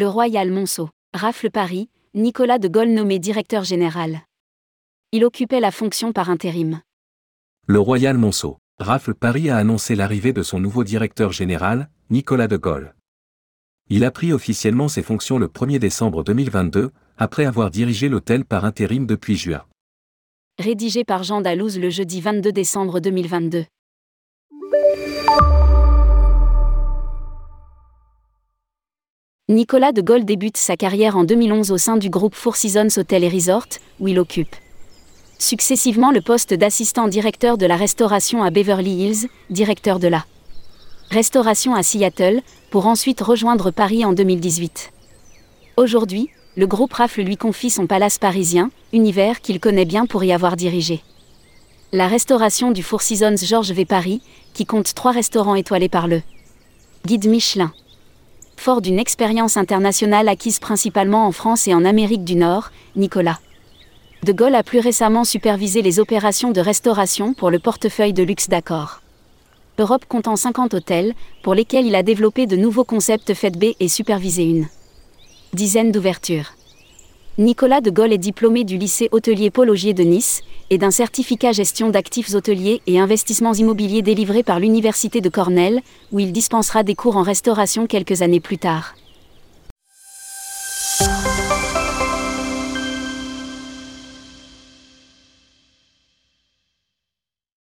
Le Royal Monceau. Rafle Paris, Nicolas de Gaulle nommé directeur général. Il occupait la fonction par intérim. Le Royal Monceau. Rafle Paris a annoncé l'arrivée de son nouveau directeur général, Nicolas de Gaulle. Il a pris officiellement ses fonctions le 1er décembre 2022, après avoir dirigé l'hôtel par intérim depuis juin. Rédigé par Jean Dalouse le jeudi 22 décembre 2022. Nicolas de Gaulle débute sa carrière en 2011 au sein du groupe Four Seasons Hotel et Resort, où il occupe successivement le poste d'assistant directeur de la restauration à Beverly Hills, directeur de la restauration à Seattle, pour ensuite rejoindre Paris en 2018. Aujourd'hui, le groupe Rafle lui confie son palace parisien, univers qu'il connaît bien pour y avoir dirigé. La restauration du Four Seasons Georges V Paris, qui compte trois restaurants étoilés par le guide Michelin. Fort d'une expérience internationale acquise principalement en France et en Amérique du Nord, Nicolas De Gaulle a plus récemment supervisé les opérations de restauration pour le portefeuille de luxe d'accord. Europe comptant 50 hôtels, pour lesquels il a développé de nouveaux concepts Fête B et supervisé une dizaine d'ouvertures. Nicolas de Gaulle est diplômé du lycée hôtelier Paul de Nice et d'un certificat gestion d'actifs hôteliers et investissements immobiliers délivré par l'Université de Cornell, où il dispensera des cours en restauration quelques années plus tard.